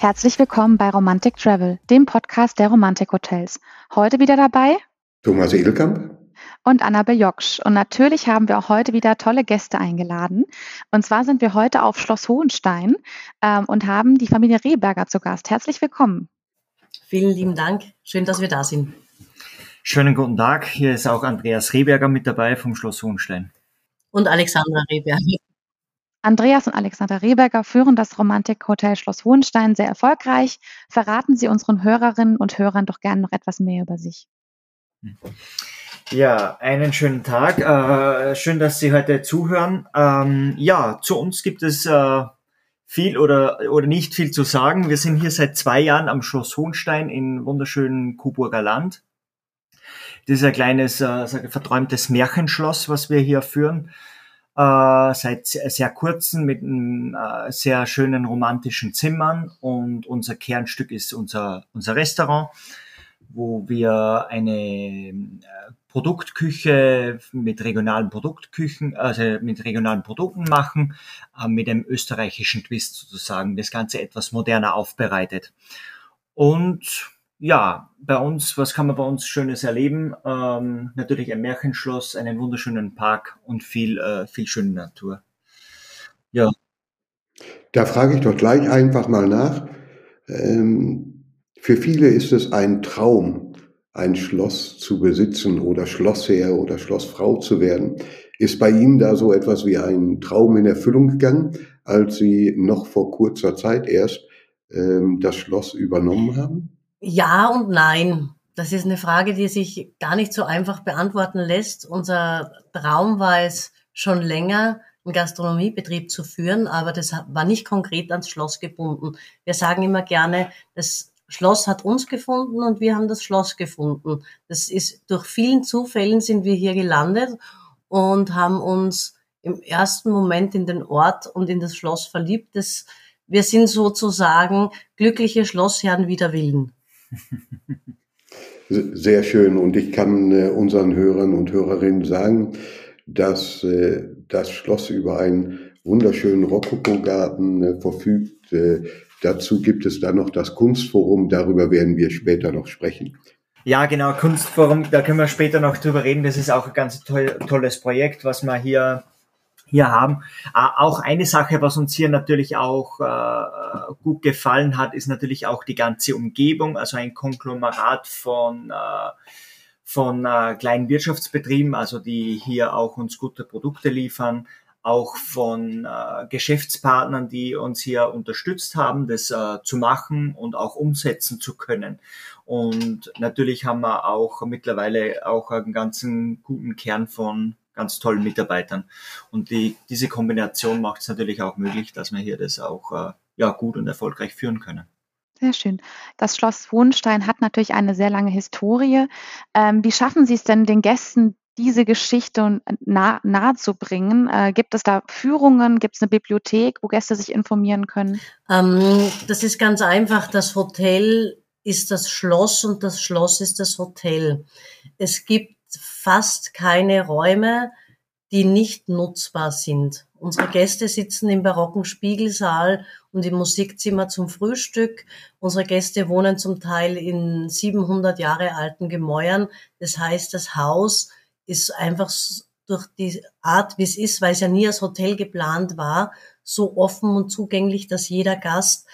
Herzlich willkommen bei Romantic Travel, dem Podcast der Romantik Hotels. Heute wieder dabei Thomas Edelkamp und Annabel Joksch. Und natürlich haben wir auch heute wieder tolle Gäste eingeladen. Und zwar sind wir heute auf Schloss Hohenstein ähm, und haben die Familie Rehberger zu Gast. Herzlich willkommen. Vielen lieben Dank. Schön, dass wir da sind. Schönen guten Tag. Hier ist auch Andreas Rehberger mit dabei vom Schloss Hohenstein. Und Alexandra Rehberger. Andreas und Alexander Rehberger führen das Romantik-Hotel Schloss Hohenstein sehr erfolgreich. Verraten Sie unseren Hörerinnen und Hörern doch gerne noch etwas mehr über sich. Ja, einen schönen Tag. Äh, schön, dass Sie heute zuhören. Ähm, ja, zu uns gibt es äh, viel oder, oder nicht viel zu sagen. Wir sind hier seit zwei Jahren am Schloss Hohenstein in wunderschönen Coburger Land. Das ist ein kleines, äh, verträumtes Märchenschloss, was wir hier führen äh, seit sehr kurzen mit einem äh, sehr schönen romantischen Zimmern und unser Kernstück ist unser, unser Restaurant, wo wir eine äh, Produktküche mit regionalen Produktküchen, also mit regionalen Produkten machen, äh, mit einem österreichischen Twist sozusagen, das Ganze etwas moderner aufbereitet. Und ja, bei uns, was kann man bei uns Schönes erleben? Ähm, natürlich ein Märchenschloss, einen wunderschönen Park und viel, äh, viel schöne Natur. Ja. Da frage ich doch gleich einfach mal nach. Ähm, für viele ist es ein Traum, ein Schloss zu besitzen oder Schlossherr oder Schlossfrau zu werden. Ist bei Ihnen da so etwas wie ein Traum in Erfüllung gegangen, als Sie noch vor kurzer Zeit erst ähm, das Schloss übernommen haben? Ja und nein. Das ist eine Frage, die sich gar nicht so einfach beantworten lässt. Unser Traum war es schon länger, einen Gastronomiebetrieb zu führen, aber das war nicht konkret ans Schloss gebunden. Wir sagen immer gerne, das Schloss hat uns gefunden und wir haben das Schloss gefunden. Das ist durch vielen Zufällen sind wir hier gelandet und haben uns im ersten Moment in den Ort und in das Schloss verliebt. Das, wir sind sozusagen glückliche Schlossherren wider Willen. Sehr schön. Und ich kann äh, unseren Hörern und Hörerinnen sagen, dass äh, das Schloss über einen wunderschönen Rokokogarten äh, verfügt. Dazu gibt es dann noch das Kunstforum. Darüber werden wir später noch sprechen. Ja, genau, Kunstforum, da können wir später noch drüber reden. Das ist auch ein ganz toll, tolles Projekt, was wir hier hier haben. Äh, auch eine Sache, was uns hier natürlich auch äh, gut gefallen hat, ist natürlich auch die ganze Umgebung, also ein Konglomerat von äh, von äh, kleinen Wirtschaftsbetrieben, also die hier auch uns gute Produkte liefern, auch von äh, Geschäftspartnern, die uns hier unterstützt haben, das äh, zu machen und auch umsetzen zu können. Und natürlich haben wir auch mittlerweile auch einen ganzen guten Kern von ganz tollen Mitarbeitern. Und die, diese Kombination macht es natürlich auch möglich, dass wir hier das auch äh, ja, gut und erfolgreich führen können. Sehr schön. Das Schloss Wohnstein hat natürlich eine sehr lange Historie. Ähm, wie schaffen Sie es denn den Gästen, diese Geschichte nah, nahe zu bringen? Äh, gibt es da Führungen? Gibt es eine Bibliothek, wo Gäste sich informieren können? Ähm, das ist ganz einfach. Das Hotel ist das Schloss und das Schloss ist das Hotel. Es gibt fast keine Räume, die nicht nutzbar sind. Unsere Gäste sitzen im barocken Spiegelsaal und im Musikzimmer zum Frühstück. Unsere Gäste wohnen zum Teil in 700 Jahre alten Gemäuern. Das heißt, das Haus ist einfach durch die Art, wie es ist, weil es ja nie als Hotel geplant war, so offen und zugänglich, dass jeder Gast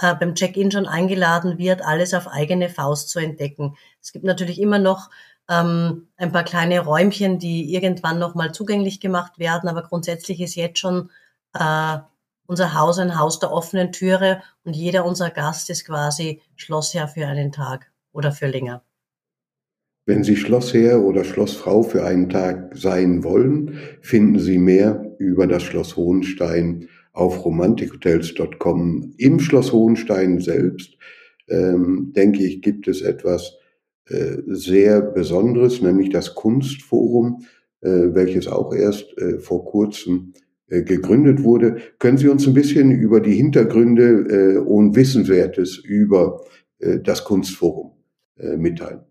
äh, beim Check-in schon eingeladen wird, alles auf eigene Faust zu entdecken. Es gibt natürlich immer noch ähm, ein paar kleine Räumchen, die irgendwann nochmal zugänglich gemacht werden. Aber grundsätzlich ist jetzt schon äh, unser Haus ein Haus der offenen Türe und jeder unser Gast ist quasi Schlossherr für einen Tag oder für länger. Wenn Sie Schlossherr oder Schlossfrau für einen Tag sein wollen, finden Sie mehr über das Schloss Hohenstein auf romantikhotels.com. Im Schloss Hohenstein selbst, ähm, denke ich, gibt es etwas äh, sehr Besonderes, nämlich das Kunstforum, äh, welches auch erst äh, vor kurzem gegründet wurde. Können Sie uns ein bisschen über die Hintergründe und Wissenswertes über das Kunstforum mitteilen?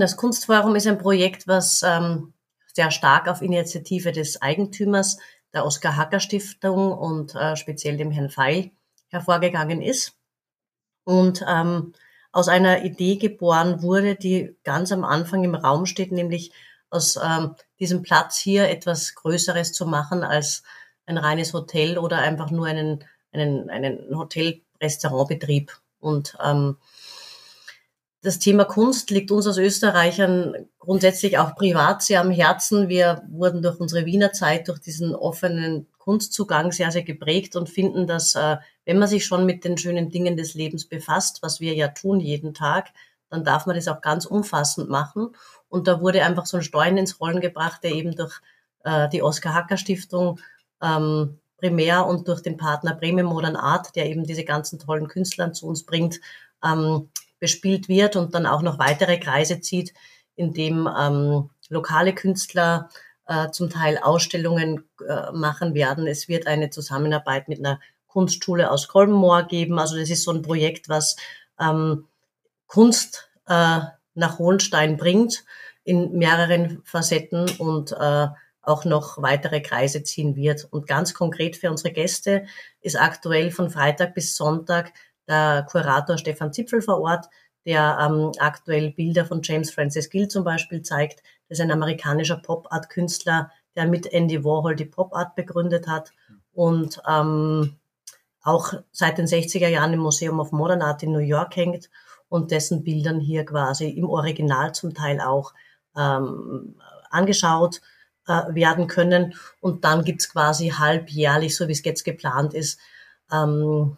Das Kunstforum ist ein Projekt, was ähm, sehr stark auf Initiative des Eigentümers der Oskar Hacker Stiftung und speziell dem Herrn Feil hervorgegangen ist. und ähm, aus einer Idee geboren wurde, die ganz am Anfang im Raum steht, nämlich aus ähm, diesem Platz hier etwas Größeres zu machen als ein reines Hotel oder einfach nur einen, einen, einen Hotel-Restaurantbetrieb. Und ähm, das Thema Kunst liegt uns als Österreichern grundsätzlich auch privat sehr am Herzen. Wir wurden durch unsere Wiener Zeit, durch diesen offenen Kunstzugang sehr, sehr geprägt und finden, dass äh, wenn man sich schon mit den schönen Dingen des Lebens befasst, was wir ja tun jeden Tag, dann darf man das auch ganz umfassend machen. Und da wurde einfach so ein Stein ins Rollen gebracht, der eben durch äh, die Oskar Hacker Stiftung ähm, primär und durch den Partner Premium Modern Art, der eben diese ganzen tollen Künstler zu uns bringt, ähm, bespielt wird und dann auch noch weitere Kreise zieht, indem ähm, lokale Künstler äh, zum Teil Ausstellungen äh, machen werden. Es wird eine Zusammenarbeit mit einer Kunstschule aus Kolbenmoor geben. Also das ist so ein Projekt, was ähm, Kunst äh, nach Hohenstein bringt in mehreren Facetten und äh, auch noch weitere Kreise ziehen wird. Und ganz konkret für unsere Gäste ist aktuell von Freitag bis Sonntag der Kurator Stefan Zipfel vor Ort, der ähm, aktuell Bilder von James Francis Gill zum Beispiel zeigt. Das ist ein amerikanischer Pop-Art-Künstler, der mit Andy Warhol die Pop-Art begründet hat und ähm, auch seit den 60er Jahren im Museum of Modern Art in New York hängt und dessen Bildern hier quasi im Original zum Teil auch ähm, angeschaut äh, werden können. Und dann gibt's quasi halbjährlich, so wie es jetzt geplant ist, ähm,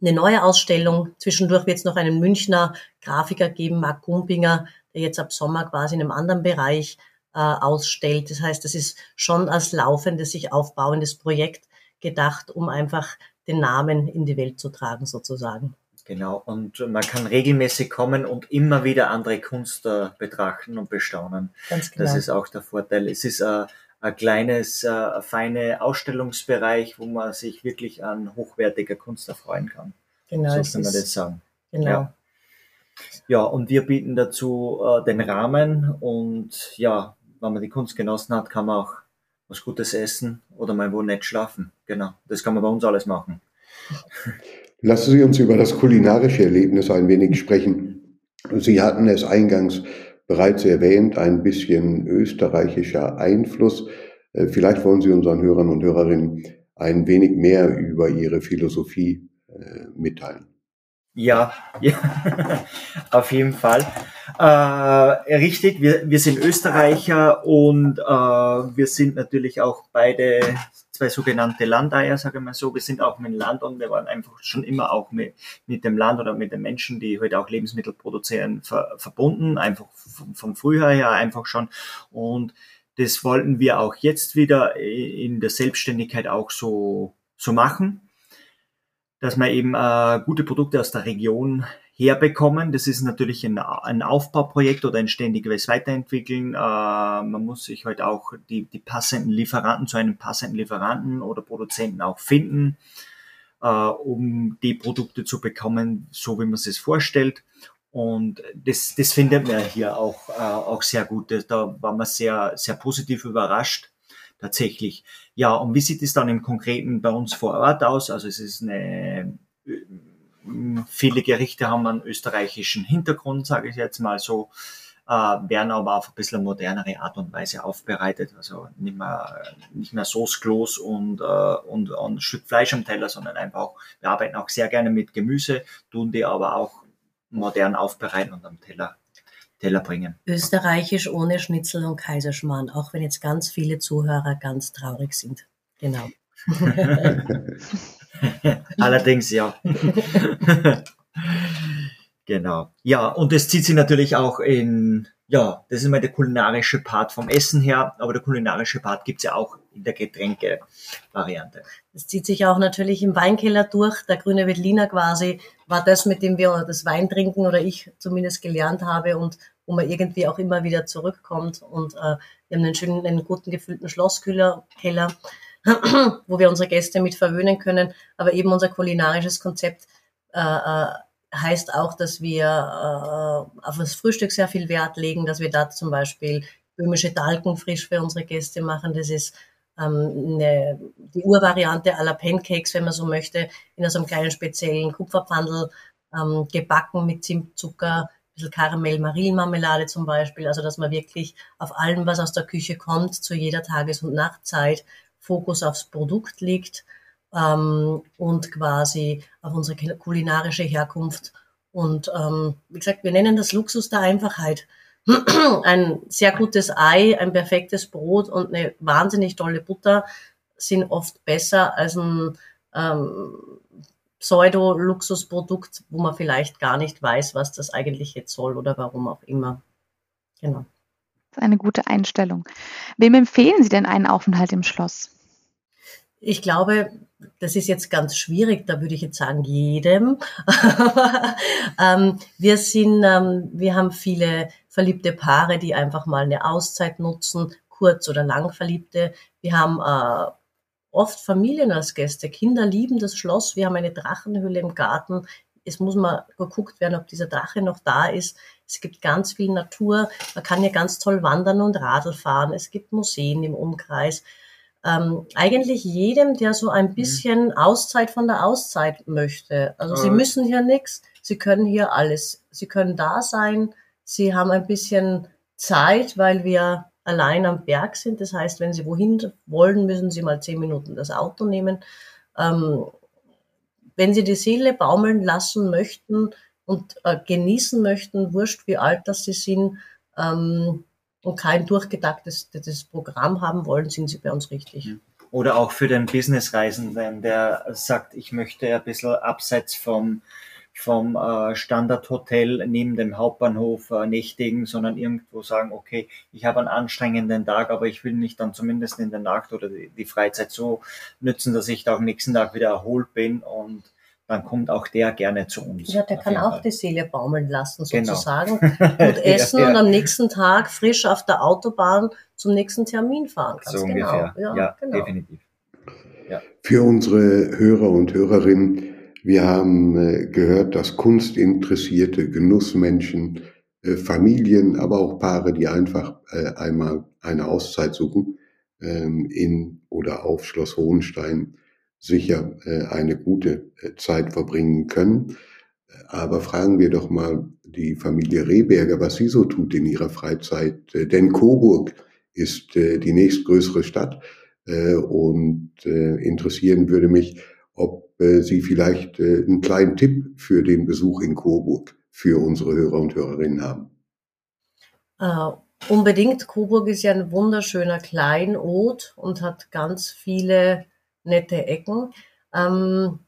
eine neue Ausstellung. Zwischendurch wird es noch einen Münchner Grafiker geben, Marc Gumpinger, der jetzt ab Sommer quasi in einem anderen Bereich äh, ausstellt. Das heißt, das ist schon als laufendes, sich aufbauendes Projekt gedacht, um einfach den Namen in die Welt zu tragen, sozusagen. Genau, und man kann regelmäßig kommen und immer wieder andere Kunst äh, betrachten und bestaunen. Ganz genau. Das ist auch der Vorteil. Es ist äh, ein kleines, äh, feine Ausstellungsbereich, wo man sich wirklich an hochwertiger Kunst erfreuen kann. Genau. So kann man das sagen. Genau. Ja. ja, und wir bieten dazu äh, den Rahmen und ja, wenn man die Kunst genossen hat, kann man auch was Gutes essen oder mal wo nett schlafen. Genau, das kann man bei uns alles machen. Lassen Sie uns über das kulinarische Erlebnis ein wenig sprechen. Sie hatten es eingangs bereits erwähnt, ein bisschen österreichischer Einfluss. Äh, vielleicht wollen Sie unseren Hörern und Hörerinnen ein wenig mehr über Ihre Philosophie äh, mitteilen. Ja, ja auf jeden Fall. Äh, richtig, wir, wir sind Österreicher und äh, wir sind natürlich auch beide zwei sogenannte Landeier, sage ich mal so. Wir sind auch mit dem Land und wir waren einfach schon immer auch mit, mit dem Land oder mit den Menschen, die heute auch Lebensmittel produzieren, ver, verbunden, einfach vom, vom Frühjahr her einfach schon. Und das wollten wir auch jetzt wieder in der Selbstständigkeit auch so, so machen dass wir eben äh, gute Produkte aus der Region herbekommen. Das ist natürlich ein, ein Aufbauprojekt oder ein ständiges Weiterentwickeln. Äh, man muss sich halt auch die, die passenden Lieferanten zu einem passenden Lieferanten oder Produzenten auch finden, äh, um die Produkte zu bekommen, so wie man es sich vorstellt. Und das, das findet man hier auch, äh, auch sehr gut. Da war man sehr, sehr positiv überrascht tatsächlich. Ja, und wie sieht es dann im Konkreten bei uns vor Ort aus? Also es ist eine, viele Gerichte haben einen österreichischen Hintergrund, sage ich jetzt mal so, äh, werden aber auf ein bisschen modernere Art und Weise aufbereitet. Also nicht mehr, nicht mehr Soßklos und, äh, und, und ein Stück Fleisch am Teller, sondern einfach wir arbeiten auch sehr gerne mit Gemüse, tun die aber auch modern aufbereiten und am Teller Teller bringen. Österreichisch ohne Schnitzel und Kaiserschmarrn, auch wenn jetzt ganz viele Zuhörer ganz traurig sind. Genau. Allerdings ja. genau. Ja, und das zieht sich natürlich auch in, ja, das ist mal der kulinarische Part vom Essen her, aber der kulinarische Part gibt's ja auch in der Getränke-Variante. Das zieht sich auch natürlich im Weinkeller durch. Der grüne Veltliner quasi war das, mit dem wir das Wein trinken oder ich zumindest gelernt habe und wo man irgendwie auch immer wieder zurückkommt. Und äh, wir haben einen schönen, einen guten gefüllten Schlosskeller, Keller, wo wir unsere Gäste mit verwöhnen können. Aber eben unser kulinarisches Konzept äh, äh, heißt auch, dass wir äh, auf das Frühstück sehr viel Wert legen, dass wir da zum Beispiel böhmische Dalken frisch für unsere Gäste machen. Das ist ähm, eine, die Urvariante aller Pancakes, wenn man so möchte, in so einem kleinen speziellen Kupferpfandel ähm, gebacken mit Zimtzucker, ein bisschen Karamell, Marillenmarmelade zum Beispiel. Also dass man wirklich auf allem, was aus der Küche kommt, zu jeder Tages- und Nachtzeit Fokus aufs Produkt legt ähm, und quasi auf unsere kulinarische Herkunft. Und ähm, wie gesagt, wir nennen das Luxus der Einfachheit. ein sehr gutes Ei, ein perfektes Brot und eine wahnsinnig tolle Butter sind oft besser als ein ähm, Pseudo-Luxusprodukt, wo man vielleicht gar nicht weiß, was das eigentlich jetzt soll oder warum auch immer. Genau. Das ist eine gute Einstellung. Wem empfehlen Sie denn einen Aufenthalt im Schloss? Ich glaube, das ist jetzt ganz schwierig, da würde ich jetzt sagen, jedem. ähm, wir sind, ähm, wir haben viele verliebte Paare, die einfach mal eine Auszeit nutzen, kurz oder lang Verliebte. Wir haben äh, oft Familien als Gäste. Kinder lieben das Schloss. Wir haben eine Drachenhöhle im Garten. Es muss mal geguckt werden, ob dieser Drache noch da ist. Es gibt ganz viel Natur. Man kann hier ganz toll wandern und Radl fahren. Es gibt Museen im Umkreis ähm, eigentlich jedem, der so ein mhm. bisschen Auszeit von der Auszeit möchte. Also Sie müssen hier nichts, Sie können hier alles. Sie können da sein, Sie haben ein bisschen Zeit, weil wir allein am Berg sind. Das heißt, wenn Sie wohin wollen, müssen Sie mal zehn Minuten das Auto nehmen. Ähm, wenn Sie die Seele baumeln lassen möchten und äh, genießen möchten, wurscht wie alt das Sie sind, ähm, und kein durchgedachtes Programm haben wollen, sind sie bei uns richtig. Oder auch für den Businessreisenden, der sagt, ich möchte ein bisschen abseits vom, vom äh, Standardhotel neben dem Hauptbahnhof äh, nächtigen, sondern irgendwo sagen, okay, ich habe einen anstrengenden Tag, aber ich will mich dann zumindest in der Nacht oder die Freizeit so nützen, dass ich da am nächsten Tag wieder erholt bin und dann kommt auch der gerne zu uns. Ja, der kann auch Fall. die Seele baumeln lassen, genau. sozusagen. Genau. Gut essen ja, ja. und am nächsten Tag frisch auf der Autobahn zum nächsten Termin fahren. Ganz so genau. ungefähr. Ja, ja genau. definitiv. Ja. Für unsere Hörer und Hörerinnen, wir haben äh, gehört, dass kunstinteressierte Genussmenschen, äh, Familien, aber auch Paare, die einfach äh, einmal eine Auszeit suchen, ähm, in oder auf Schloss Hohenstein sicher äh, eine gute äh, Zeit verbringen können. Aber fragen wir doch mal die Familie Rehberger, was sie so tut in ihrer Freizeit. Äh, denn Coburg ist die nächstgrößere Stadt und interessieren würde mich, ob Sie vielleicht einen kleinen Tipp für den Besuch in Coburg für unsere Hörer und Hörerinnen haben. Uh, unbedingt. Coburg ist ja ein wunderschöner Kleinod und hat ganz viele nette Ecken. Ähm,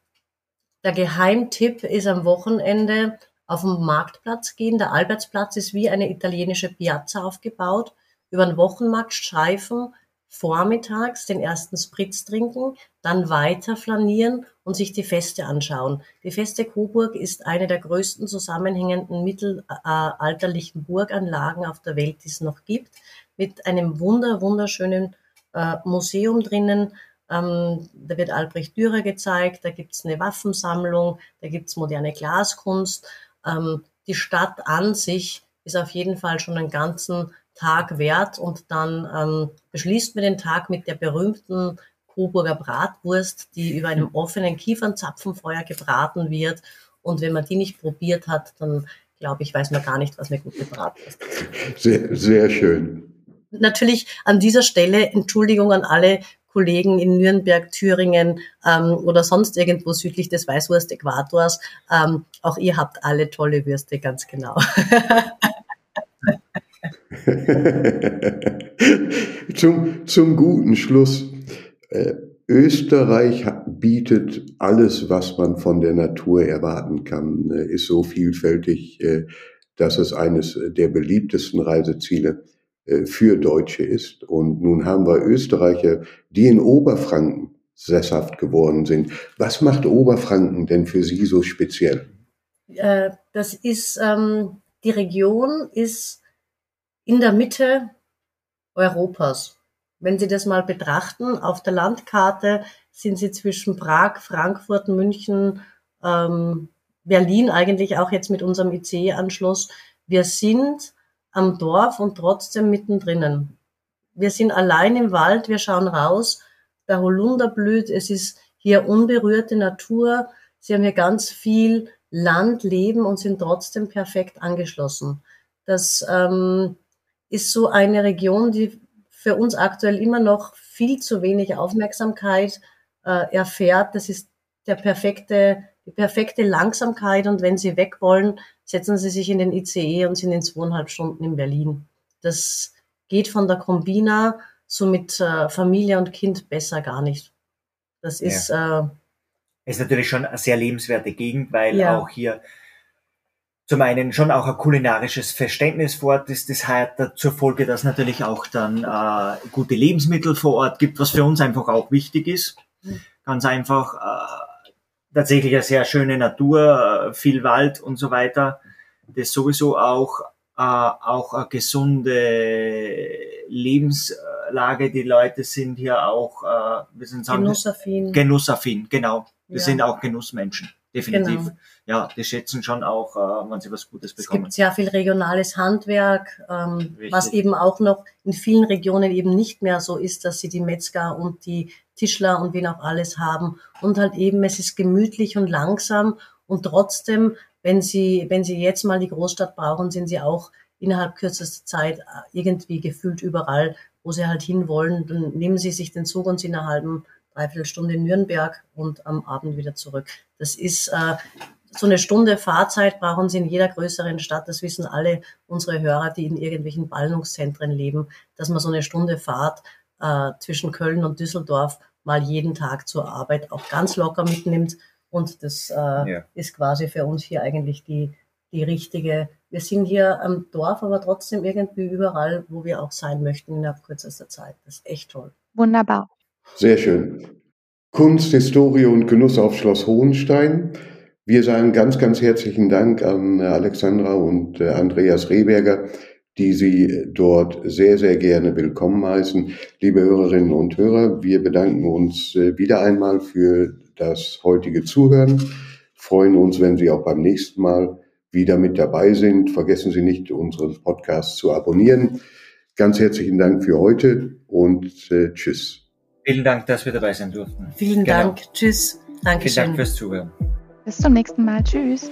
der Geheimtipp ist am Wochenende auf den Marktplatz gehen. Der Albertsplatz ist wie eine italienische Piazza aufgebaut. Über den Wochenmarkt schleifen, vormittags den ersten Spritz trinken, dann weiter flanieren und sich die Feste anschauen. Die Feste Coburg ist eine der größten zusammenhängenden mittelalterlichen Burganlagen auf der Welt, die es noch gibt, mit einem wunder, wunderschönen äh, Museum drinnen, ähm, da wird Albrecht Dürer gezeigt, da gibt's eine Waffensammlung, da gibt's moderne Glaskunst. Ähm, die Stadt an sich ist auf jeden Fall schon einen ganzen Tag wert und dann ähm, beschließt man den Tag mit der berühmten Coburger Bratwurst, die über einem offenen Kiefernzapfenfeuer gebraten wird. Und wenn man die nicht probiert hat, dann glaube ich, weiß man gar nicht, was eine gute Bratwurst ist. Sehr, sehr schön. Natürlich an dieser Stelle Entschuldigung an alle Kollegen in Nürnberg, Thüringen ähm, oder sonst irgendwo südlich des Weißwurst-Äquators. Ähm, auch ihr habt alle tolle Würste, ganz genau. zum, zum guten Schluss. Äh, Österreich bietet alles, was man von der Natur erwarten kann, äh, ist so vielfältig, äh, dass es eines der beliebtesten Reiseziele äh, für Deutsche ist. Und nun haben wir Österreicher, die in Oberfranken sesshaft geworden sind. Was macht Oberfranken denn für Sie so speziell? Äh, das ist, ähm, die Region ist in der Mitte Europas. Wenn Sie das mal betrachten, auf der Landkarte sind Sie zwischen Prag, Frankfurt, München, ähm, Berlin eigentlich auch jetzt mit unserem ICE-Anschluss. Wir sind am Dorf und trotzdem mittendrin. Wir sind allein im Wald, wir schauen raus, der Holunder blüht, es ist hier unberührte Natur. Sie haben hier ganz viel Land leben und sind trotzdem perfekt angeschlossen. Das ähm, ist so eine Region, die für uns aktuell immer noch viel zu wenig Aufmerksamkeit äh, erfährt. Das ist der perfekte, die perfekte Langsamkeit und wenn Sie weg wollen, setzen Sie sich in den ICE und sind in zweieinhalb Stunden in Berlin. Das geht von der Kombina so mit äh, Familie und Kind besser gar nicht. Das ist, ja. äh, ist natürlich schon eine sehr lebenswerte Gegend, weil ja. auch hier zum einen schon auch ein kulinarisches Verständnis vor Ort ist. Das hat zur Folge, dass natürlich auch dann äh, gute Lebensmittel vor Ort gibt, was für uns einfach auch wichtig ist. Mhm. Ganz einfach äh, tatsächlich eine sehr schöne Natur, äh, viel Wald und so weiter. Das sowieso auch äh, auch eine gesunde Lebenslage. Die Leute sind hier auch, äh, wir sind sagen, genussaffin. Genussaffin, genau. Wir ja. sind auch Genussmenschen, definitiv. Genau. Ja, die schätzen schon auch, äh, wenn sie was Gutes bekommen. Es gibt sehr viel regionales Handwerk, ähm, was eben auch noch in vielen Regionen eben nicht mehr so ist, dass sie die Metzger und die Tischler und wen auch alles haben. Und halt eben, es ist gemütlich und langsam und trotzdem, wenn sie, wenn sie jetzt mal die Großstadt brauchen, sind sie auch innerhalb kürzester Zeit äh, irgendwie gefühlt überall, wo sie halt hinwollen. Dann nehmen sie sich den Zug und sind in einer halben Dreiviertelstunde in Nürnberg und am Abend wieder zurück. Das ist äh, so eine Stunde Fahrzeit brauchen Sie in jeder größeren Stadt. Das wissen alle unsere Hörer, die in irgendwelchen Ballungszentren leben, dass man so eine Stunde Fahrt äh, zwischen Köln und Düsseldorf mal jeden Tag zur Arbeit auch ganz locker mitnimmt. Und das äh, ja. ist quasi für uns hier eigentlich die, die richtige. Wir sind hier am Dorf, aber trotzdem irgendwie überall, wo wir auch sein möchten innerhalb kürzester Zeit. Das ist echt toll. Wunderbar. Sehr schön. Kunst, Historie und Genuss auf Schloss Hohenstein. Wir sagen ganz, ganz herzlichen Dank an Alexandra und äh, Andreas Rehberger, die Sie dort sehr, sehr gerne willkommen heißen. Liebe Hörerinnen und Hörer, wir bedanken uns äh, wieder einmal für das heutige Zuhören, freuen uns, wenn Sie auch beim nächsten Mal wieder mit dabei sind. Vergessen Sie nicht, unseren Podcast zu abonnieren. Ganz herzlichen Dank für heute und äh, tschüss. Vielen Dank, dass wir dabei sein durften. Vielen genau. Dank. Tschüss. Dankeschön. Vielen Dank fürs Zuhören. Bis zum nächsten Mal. Tschüss.